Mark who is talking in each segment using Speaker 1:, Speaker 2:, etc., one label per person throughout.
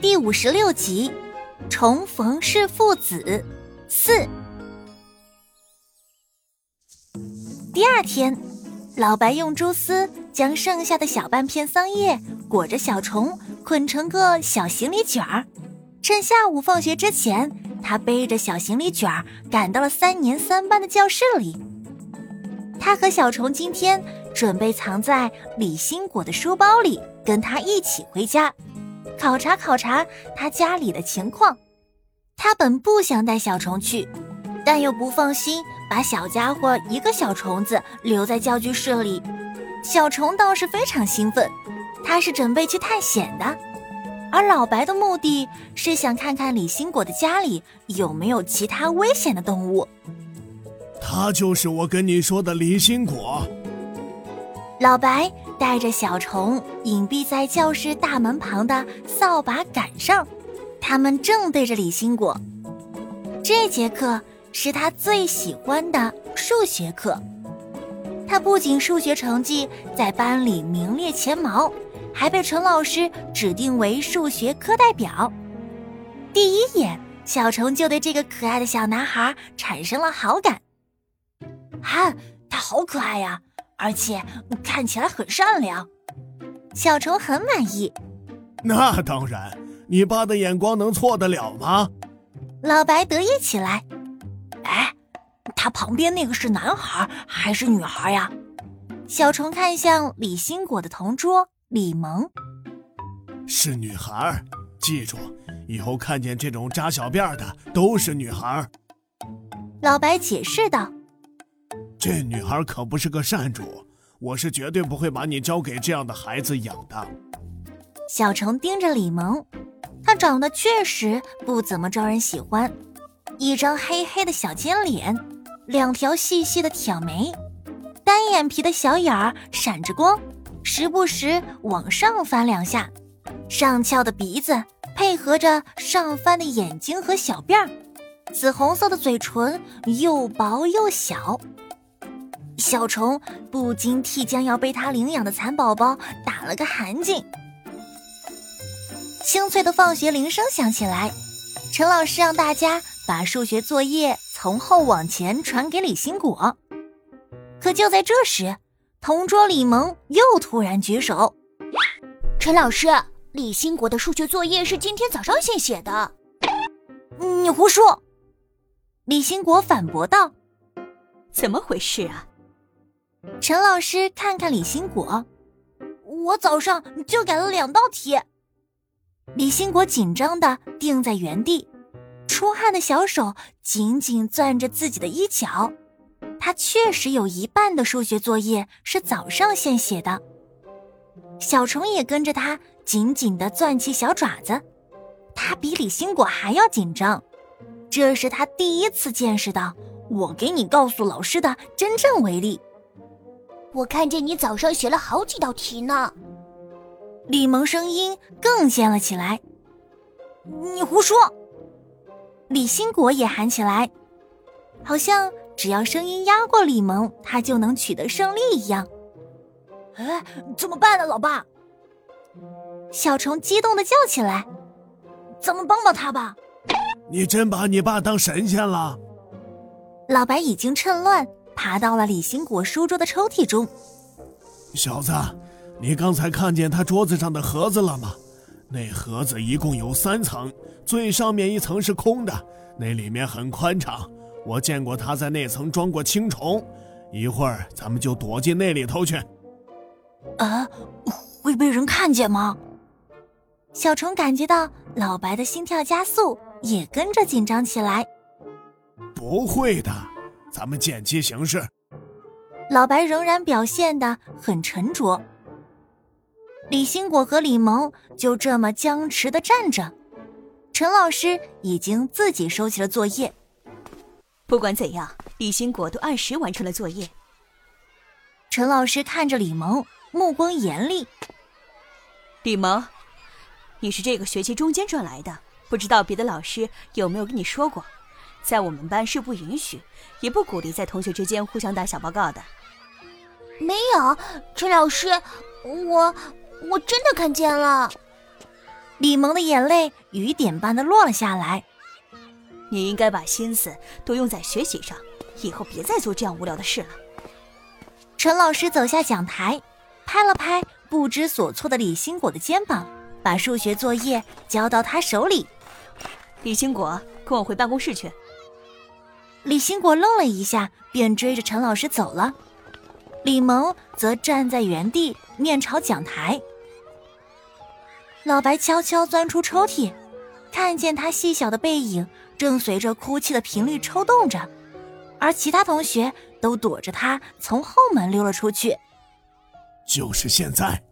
Speaker 1: 第五十六集，重逢是父子四。第二天，老白用蛛丝将剩下的小半片桑叶裹着小虫，捆成个小行李卷儿。趁下午放学之前，他背着小行李卷儿赶到了三年三班的教室里。他和小虫今天准备藏在李新果的书包里，跟他一起回家。考察考察他家里的情况，他本不想带小虫去，但又不放心把小家伙一个小虫子留在教具室里。小虫倒是非常兴奋，他是准备去探险的，而老白的目的是想看看李新果的家里有没有其他危险的动物。
Speaker 2: 他就是我跟你说的李新果。
Speaker 1: 老白带着小虫隐蔽在教室大门旁的扫把杆上，他们正对着李新果。这节课是他最喜欢的数学课。他不仅数学成绩在班里名列前茅，还被陈老师指定为数学课代表。第一眼，小虫就对这个可爱的小男孩产生了好感。啊，他好可爱呀！而且看起来很善良，小虫很满意。
Speaker 2: 那当然，你爸的眼光能错得了吗？
Speaker 1: 老白得意起来。哎，他旁边那个是男孩还是女孩呀？小虫看向李新果的同桌李萌。
Speaker 2: 是女孩，记住，以后看见这种扎小辫的都是女孩。
Speaker 1: 老白解释道。
Speaker 2: 这女孩可不是个善主，我是绝对不会把你交给这样的孩子养的。
Speaker 1: 小虫盯着李萌，她长得确实不怎么招人喜欢，一张黑黑的小尖脸，两条细细的挑眉，单眼皮的小眼儿闪着光，时不时往上翻两下，上翘的鼻子配合着上翻的眼睛和小辫儿，紫红色的嘴唇又薄又小。小虫不禁替将要被他领养的蚕宝宝打了个寒噤。清脆的放学铃声响起来，陈老师让大家把数学作业从后往前传给李新果。可就在这时，同桌李萌又突然举手：“
Speaker 3: 陈老师，李新国的数学作业是今天早上先写的。”“
Speaker 1: 你胡说！”李新国反驳道。
Speaker 4: “怎么回事啊？”
Speaker 1: 陈老师看看李新果，我早上就改了两道题。李新果紧张的定在原地，出汗的小手紧紧攥着自己的衣角。他确实有一半的数学作业是早上先写的。小虫也跟着他紧紧的攥起小爪子，他比李新果还要紧张。这是他第一次见识到我给你告诉老师的真正威力。
Speaker 3: 我看见你早上写了好几道题呢，
Speaker 1: 李萌声音更尖了起来。你胡说！李新国也喊起来，好像只要声音压过李萌，他就能取得胜利一样。哎，怎么办呢，老爸？小虫激动的叫起来：“咱们帮帮他吧！”
Speaker 2: 你真把你爸当神仙了？
Speaker 1: 老白已经趁乱。爬到了李兴果书桌的抽屉中。
Speaker 2: 小子，你刚才看见他桌子上的盒子了吗？那盒子一共有三层，最上面一层是空的，那里面很宽敞。我见过他在那层装过青虫。一会儿咱们就躲进那里头去。
Speaker 1: 啊，会被人看见吗？小虫感觉到老白的心跳加速，也跟着紧张起来。
Speaker 2: 不会的。咱们见机行事。
Speaker 1: 老白仍然表现的很沉着。李新果和李萌就这么僵持的站着。陈老师已经自己收起了作业。
Speaker 4: 不管怎样，李新果都按时完成了作业。
Speaker 1: 陈老师看着李萌，目光严厉。
Speaker 4: 李萌，你是这个学期中间转来的，不知道别的老师有没有跟你说过？在我们班是不允许，也不鼓励在同学之间互相打小报告的。
Speaker 3: 没有，陈老师，我我真的看见了。
Speaker 1: 李萌的眼泪雨点般的落了下来。
Speaker 4: 你应该把心思都用在学习上，以后别再做这样无聊的事了。
Speaker 1: 陈老师走下讲台，拍了拍不知所措的李兴果的肩膀，把数学作业交到他手里。
Speaker 4: 李兴果，跟我回办公室去。
Speaker 1: 李新果愣了一下，便追着陈老师走了。李萌则站在原地，面朝讲台。老白悄悄钻出抽屉，看见他细小的背影正随着哭泣的频率抽动着，而其他同学都躲着他从后门溜了出去。
Speaker 2: 就是现在！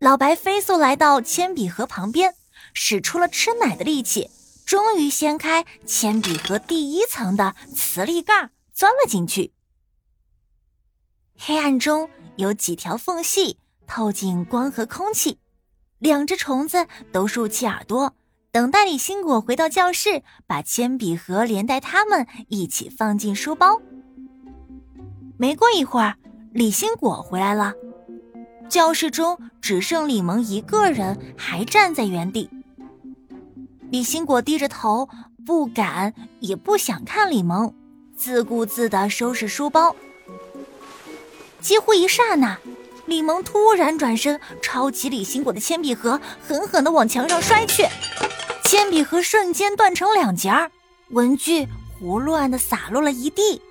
Speaker 1: 老白飞速来到铅笔盒旁边，使出了吃奶的力气，终于掀开铅笔盒第一层的磁力盖，钻了进去。黑暗中有几条缝隙透进光和空气，两只虫子都竖起耳朵，等待李新果回到教室，把铅笔盒连带他们一起放进书包。没过一会儿，李新果回来了，教室中只剩李萌一个人还站在原地。李新果低着头，不敢也不想看李萌，自顾自的收拾书包。几乎一刹那，李萌突然转身，抄起李新果的铅笔盒，狠狠的往墙上摔去。铅笔盒瞬间断成两截儿，文具胡乱的洒落了一地。